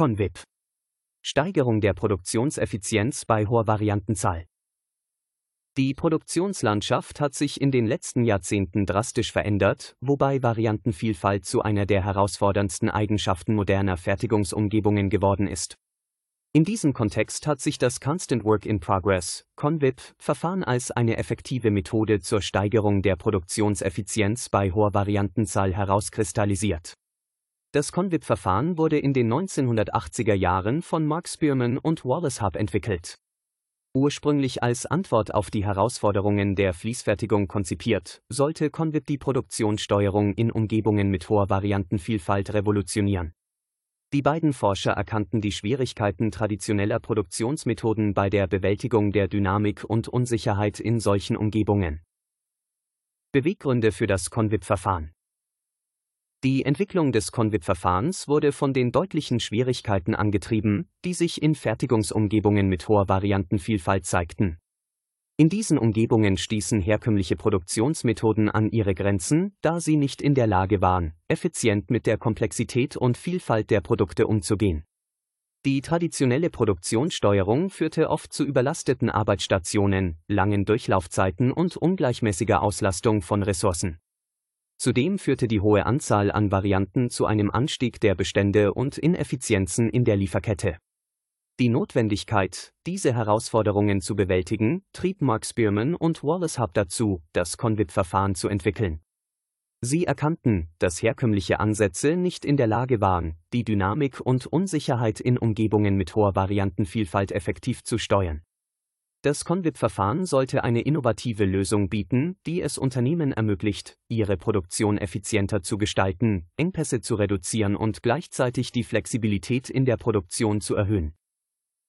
ConVip. Steigerung der Produktionseffizienz bei hoher Variantenzahl. Die Produktionslandschaft hat sich in den letzten Jahrzehnten drastisch verändert, wobei Variantenvielfalt zu einer der herausforderndsten Eigenschaften moderner Fertigungsumgebungen geworden ist. In diesem Kontext hat sich das Constant Work in Progress (ConVip) Verfahren als eine effektive Methode zur Steigerung der Produktionseffizienz bei hoher Variantenzahl herauskristallisiert. Das ConVip Verfahren wurde in den 1980er Jahren von Mark Spearman und Wallace Hub entwickelt. Ursprünglich als Antwort auf die Herausforderungen der Fließfertigung konzipiert, sollte ConVip die Produktionssteuerung in Umgebungen mit hoher Variantenvielfalt revolutionieren. Die beiden Forscher erkannten die Schwierigkeiten traditioneller Produktionsmethoden bei der Bewältigung der Dynamik und Unsicherheit in solchen Umgebungen. Beweggründe für das ConVip-Verfahren Die Entwicklung des ConVip-Verfahrens wurde von den deutlichen Schwierigkeiten angetrieben, die sich in Fertigungsumgebungen mit hoher Variantenvielfalt zeigten in diesen Umgebungen stießen herkömmliche Produktionsmethoden an ihre Grenzen, da sie nicht in der Lage waren, effizient mit der Komplexität und Vielfalt der Produkte umzugehen. Die traditionelle Produktionssteuerung führte oft zu überlasteten Arbeitsstationen, langen Durchlaufzeiten und ungleichmäßiger Auslastung von Ressourcen. Zudem führte die hohe Anzahl an Varianten zu einem Anstieg der Bestände und Ineffizienzen in der Lieferkette. Die Notwendigkeit, diese Herausforderungen zu bewältigen, trieb Mark Spearman und Wallace Hub dazu, das ConVip-Verfahren zu entwickeln. Sie erkannten, dass herkömmliche Ansätze nicht in der Lage waren, die Dynamik und Unsicherheit in Umgebungen mit hoher Variantenvielfalt effektiv zu steuern. Das ConVip-Verfahren sollte eine innovative Lösung bieten, die es Unternehmen ermöglicht, ihre Produktion effizienter zu gestalten, Engpässe zu reduzieren und gleichzeitig die Flexibilität in der Produktion zu erhöhen.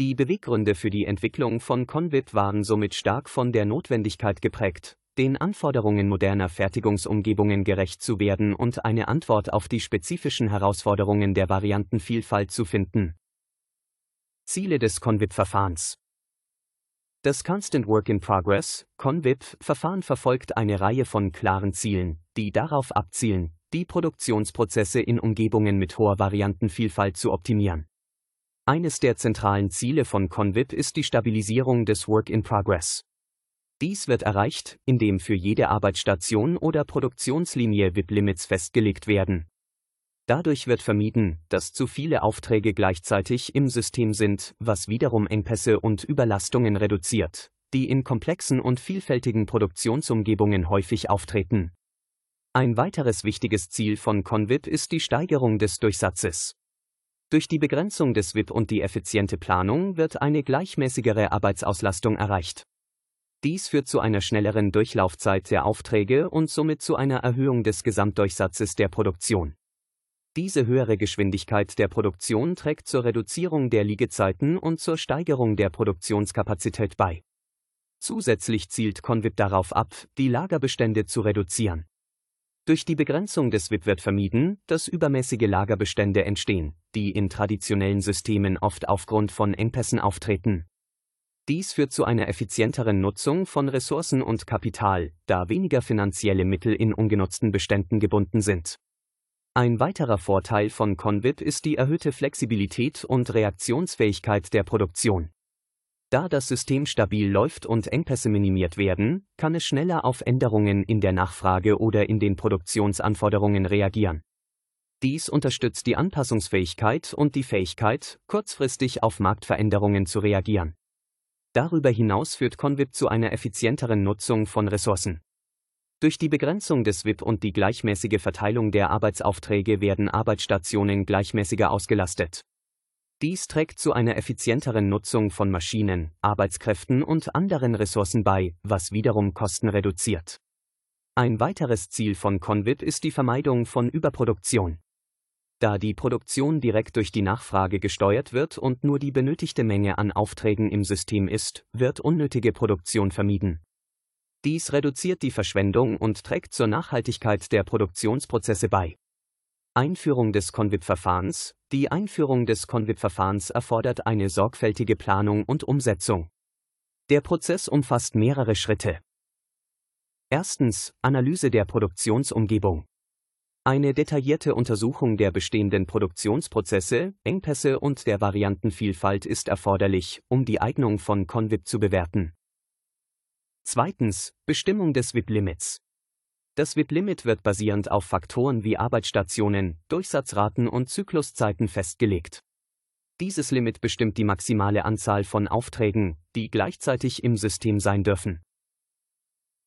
Die Beweggründe für die Entwicklung von Convip waren somit stark von der Notwendigkeit geprägt, den Anforderungen moderner Fertigungsumgebungen gerecht zu werden und eine Antwort auf die spezifischen Herausforderungen der Variantenvielfalt zu finden. Ziele des Convip-Verfahrens Das Constant Work in Progress (ConVip) Verfahren verfolgt eine Reihe von klaren Zielen, die darauf abzielen, die Produktionsprozesse in Umgebungen mit hoher Variantenvielfalt zu optimieren. Eines der zentralen Ziele von Convip ist die Stabilisierung des Work in Progress. Dies wird erreicht, indem für jede Arbeitsstation oder Produktionslinie WIP-Limits festgelegt werden. Dadurch wird vermieden, dass zu viele Aufträge gleichzeitig im System sind, was wiederum Engpässe und Überlastungen reduziert, die in komplexen und vielfältigen Produktionsumgebungen häufig auftreten. Ein weiteres wichtiges Ziel von Convip ist die Steigerung des Durchsatzes. Durch die Begrenzung des WIP und die effiziente Planung wird eine gleichmäßigere Arbeitsauslastung erreicht. Dies führt zu einer schnelleren Durchlaufzeit der Aufträge und somit zu einer Erhöhung des Gesamtdurchsatzes der Produktion. Diese höhere Geschwindigkeit der Produktion trägt zur Reduzierung der Liegezeiten und zur Steigerung der Produktionskapazität bei. Zusätzlich zielt Convip darauf ab, die Lagerbestände zu reduzieren. Durch die Begrenzung des WIP wird vermieden, dass übermäßige Lagerbestände entstehen, die in traditionellen Systemen oft aufgrund von Engpässen auftreten. Dies führt zu einer effizienteren Nutzung von Ressourcen und Kapital, da weniger finanzielle Mittel in ungenutzten Beständen gebunden sind. Ein weiterer Vorteil von Convip ist die erhöhte Flexibilität und Reaktionsfähigkeit der Produktion. Da das System stabil läuft und Engpässe minimiert werden, kann es schneller auf Änderungen in der Nachfrage oder in den Produktionsanforderungen reagieren. Dies unterstützt die Anpassungsfähigkeit und die Fähigkeit, kurzfristig auf Marktveränderungen zu reagieren. Darüber hinaus führt Convip zu einer effizienteren Nutzung von Ressourcen. Durch die Begrenzung des WIP und die gleichmäßige Verteilung der Arbeitsaufträge werden Arbeitsstationen gleichmäßiger ausgelastet. Dies trägt zu einer effizienteren Nutzung von Maschinen, Arbeitskräften und anderen Ressourcen bei, was wiederum Kosten reduziert. Ein weiteres Ziel von Convip ist die Vermeidung von Überproduktion. Da die Produktion direkt durch die Nachfrage gesteuert wird und nur die benötigte Menge an Aufträgen im System ist, wird unnötige Produktion vermieden. Dies reduziert die Verschwendung und trägt zur Nachhaltigkeit der Produktionsprozesse bei. Einführung des Convip-Verfahrens Die Einführung des Convip-Verfahrens erfordert eine sorgfältige Planung und Umsetzung. Der Prozess umfasst mehrere Schritte. Erstens Analyse der Produktionsumgebung. Eine detaillierte Untersuchung der bestehenden Produktionsprozesse, Engpässe und der Variantenvielfalt ist erforderlich, um die Eignung von Convip zu bewerten. Zweitens, Bestimmung des WIP-Limits. Das WIP-Limit wird basierend auf Faktoren wie Arbeitsstationen, Durchsatzraten und Zykluszeiten festgelegt. Dieses Limit bestimmt die maximale Anzahl von Aufträgen, die gleichzeitig im System sein dürfen.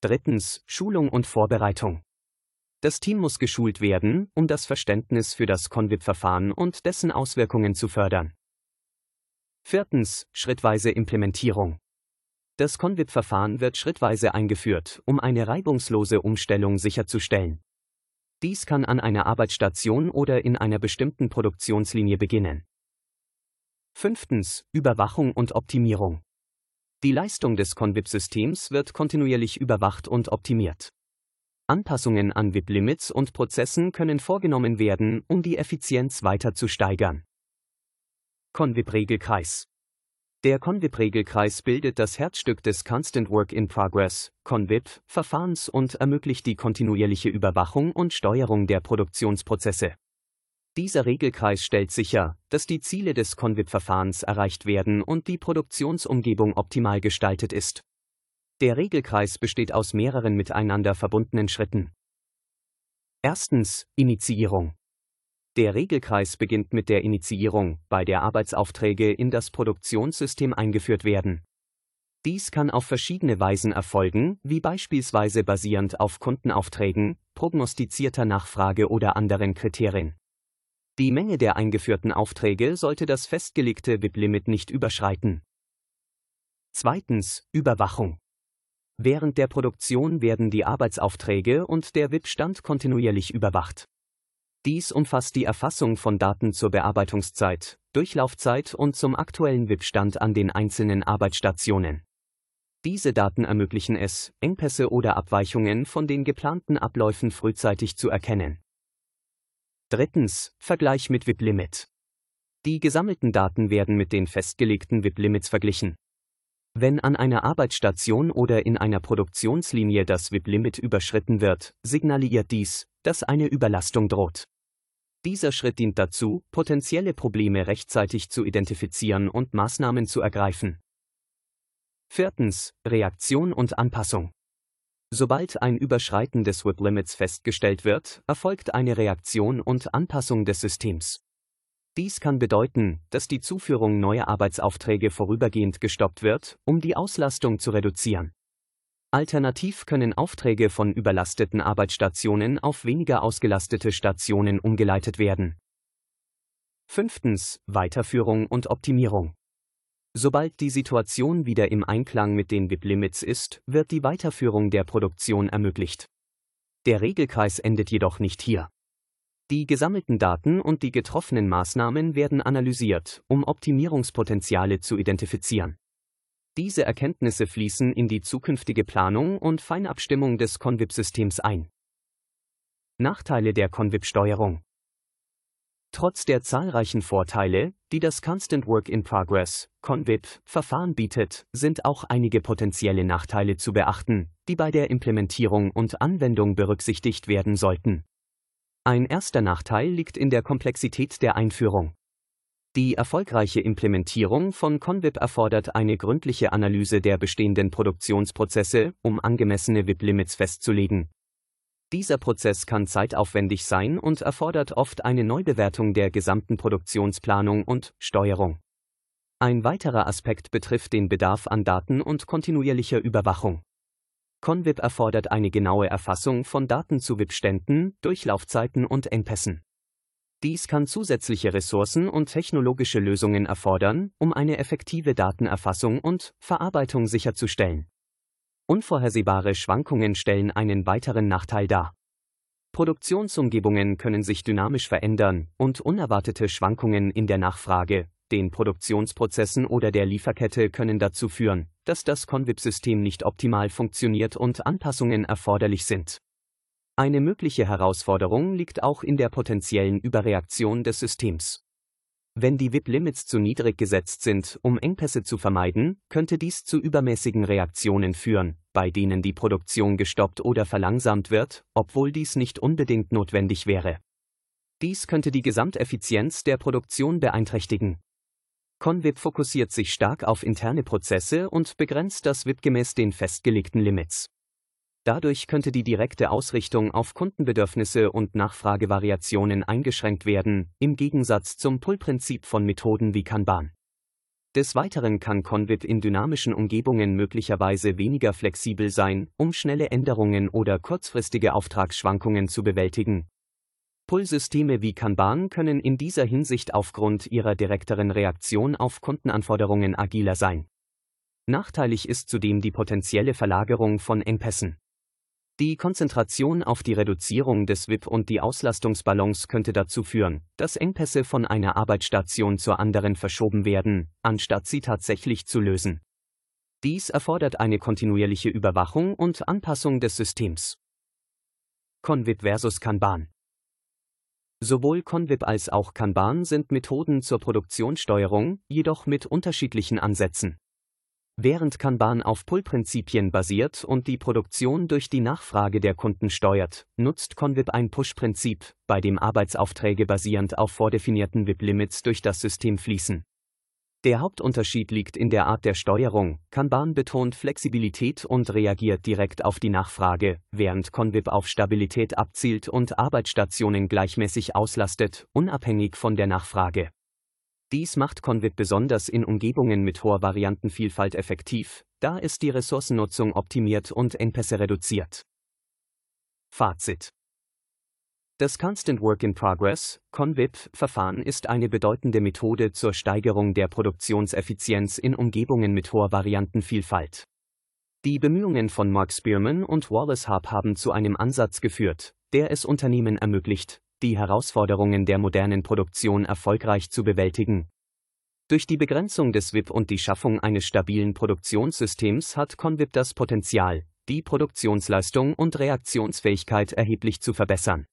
Drittens, Schulung und Vorbereitung. Das Team muss geschult werden, um das Verständnis für das Convip-Verfahren und dessen Auswirkungen zu fördern. Viertens, schrittweise Implementierung. Das Convip-Verfahren wird schrittweise eingeführt, um eine reibungslose Umstellung sicherzustellen. Dies kann an einer Arbeitsstation oder in einer bestimmten Produktionslinie beginnen. Fünftens, Überwachung und Optimierung. Die Leistung des Convip-Systems wird kontinuierlich überwacht und optimiert. Anpassungen an WIP-Limits und Prozessen können vorgenommen werden, um die Effizienz weiter zu steigern. Convip-Regelkreis Der Convip-Regelkreis bildet das Herzstück des Constant Work in Progress, Convip, Verfahrens und ermöglicht die kontinuierliche Überwachung und Steuerung der Produktionsprozesse. Dieser Regelkreis stellt sicher, dass die Ziele des Convip-Verfahrens erreicht werden und die Produktionsumgebung optimal gestaltet ist. Der Regelkreis besteht aus mehreren miteinander verbundenen Schritten. Erstens Initiierung. Der Regelkreis beginnt mit der Initiierung, bei der Arbeitsaufträge in das Produktionssystem eingeführt werden. Dies kann auf verschiedene Weisen erfolgen, wie beispielsweise basierend auf Kundenaufträgen, prognostizierter Nachfrage oder anderen Kriterien. Die Menge der eingeführten Aufträge sollte das festgelegte WIP-Limit nicht überschreiten. Zweitens Überwachung. Während der Produktion werden die Arbeitsaufträge und der WIP-Stand kontinuierlich überwacht. Dies umfasst die Erfassung von Daten zur Bearbeitungszeit, Durchlaufzeit und zum aktuellen WIP-Stand an den einzelnen Arbeitsstationen. Diese Daten ermöglichen es, Engpässe oder Abweichungen von den geplanten Abläufen frühzeitig zu erkennen. Drittens, Vergleich mit WIP-Limit. Die gesammelten Daten werden mit den festgelegten WIP-Limits verglichen. Wenn an einer Arbeitsstation oder in einer Produktionslinie das WIP-Limit überschritten wird, signalisiert dies, dass eine Überlastung droht. Dieser Schritt dient dazu, potenzielle Probleme rechtzeitig zu identifizieren und Maßnahmen zu ergreifen. Viertens. Reaktion und Anpassung. Sobald ein Überschreiten des WIP-Limits festgestellt wird, erfolgt eine Reaktion und Anpassung des Systems. Dies kann bedeuten, dass die Zuführung neuer Arbeitsaufträge vorübergehend gestoppt wird, um die Auslastung zu reduzieren. Alternativ können Aufträge von überlasteten Arbeitsstationen auf weniger ausgelastete Stationen umgeleitet werden. Fünftens. Weiterführung und Optimierung. Sobald die Situation wieder im Einklang mit den WIP-Limits ist, wird die Weiterführung der Produktion ermöglicht. Der Regelkreis endet jedoch nicht hier. Die gesammelten Daten und die getroffenen Maßnahmen werden analysiert, um Optimierungspotenziale zu identifizieren. Diese Erkenntnisse fließen in die zukünftige Planung und Feinabstimmung des Convip-Systems ein. Nachteile der Convip-Steuerung Trotz der zahlreichen Vorteile, die das Constant Work in Progress, Convip, Verfahren bietet, sind auch einige potenzielle Nachteile zu beachten, die bei der Implementierung und Anwendung berücksichtigt werden sollten. Ein erster Nachteil liegt in der Komplexität der Einführung. Die erfolgreiche Implementierung von Convip erfordert eine gründliche Analyse der bestehenden Produktionsprozesse, um angemessene WIP-Limits festzulegen. Dieser Prozess kann zeitaufwendig sein und erfordert oft eine Neubewertung der gesamten Produktionsplanung und Steuerung. Ein weiterer Aspekt betrifft den Bedarf an Daten und kontinuierlicher Überwachung. Convip erfordert eine genaue Erfassung von Daten zu WIP-Ständen, Durchlaufzeiten und Engpässen. Dies kann zusätzliche Ressourcen und technologische Lösungen erfordern, um eine effektive Datenerfassung und Verarbeitung sicherzustellen. Unvorhersehbare Schwankungen stellen einen weiteren Nachteil dar. Produktionsumgebungen können sich dynamisch verändern und unerwartete Schwankungen in der Nachfrage, den Produktionsprozessen oder der Lieferkette können dazu führen, dass das Convip-System nicht optimal funktioniert und Anpassungen erforderlich sind. Eine mögliche Herausforderung liegt auch in der potenziellen Überreaktion des Systems. Wenn die WIP-Limits zu niedrig gesetzt sind, um Engpässe zu vermeiden, könnte dies zu übermäßigen Reaktionen führen, bei denen die Produktion gestoppt oder verlangsamt wird, obwohl dies nicht unbedingt notwendig wäre. Dies könnte die Gesamteffizienz der Produktion beeinträchtigen. Convip fokussiert sich stark auf interne Prozesse und begrenzt das WIP gemäß den festgelegten Limits. Dadurch könnte die direkte Ausrichtung auf Kundenbedürfnisse und Nachfragevariationen eingeschränkt werden, im Gegensatz zum Pull-Prinzip von Methoden wie Kanban. Des Weiteren kann Convip in dynamischen Umgebungen möglicherweise weniger flexibel sein, um schnelle Änderungen oder kurzfristige Auftragsschwankungen zu bewältigen. Pull-Systeme wie Kanban können in dieser Hinsicht aufgrund ihrer direkteren Reaktion auf Kundenanforderungen agiler sein. Nachteilig ist zudem die potenzielle Verlagerung von Engpässen. Die Konzentration auf die Reduzierung des WIP und die Auslastungsbalance könnte dazu führen, dass Engpässe von einer Arbeitsstation zur anderen verschoben werden, anstatt sie tatsächlich zu lösen. Dies erfordert eine kontinuierliche Überwachung und Anpassung des Systems. Convip versus Kanban Sowohl Convip als auch Kanban sind Methoden zur Produktionssteuerung, jedoch mit unterschiedlichen Ansätzen. Während Kanban auf Pull-Prinzipien basiert und die Produktion durch die Nachfrage der Kunden steuert, nutzt Convip ein Push-Prinzip, bei dem Arbeitsaufträge basierend auf vordefinierten WIP-Limits durch das System fließen. Der Hauptunterschied liegt in der Art der Steuerung. Kanban betont Flexibilität und reagiert direkt auf die Nachfrage, während Convip auf Stabilität abzielt und Arbeitsstationen gleichmäßig auslastet, unabhängig von der Nachfrage. Dies macht Convip besonders in Umgebungen mit hoher Variantenvielfalt effektiv, da es die Ressourcennutzung optimiert und Engpässe reduziert. Fazit das Constant Work in Progress, CONVIP-Verfahren ist eine bedeutende Methode zur Steigerung der Produktionseffizienz in Umgebungen mit hoher Variantenvielfalt. Die Bemühungen von Mark Spearman und Wallace Harp haben zu einem Ansatz geführt, der es Unternehmen ermöglicht, die Herausforderungen der modernen Produktion erfolgreich zu bewältigen. Durch die Begrenzung des WIP und die Schaffung eines stabilen Produktionssystems hat Convip das Potenzial, die Produktionsleistung und Reaktionsfähigkeit erheblich zu verbessern.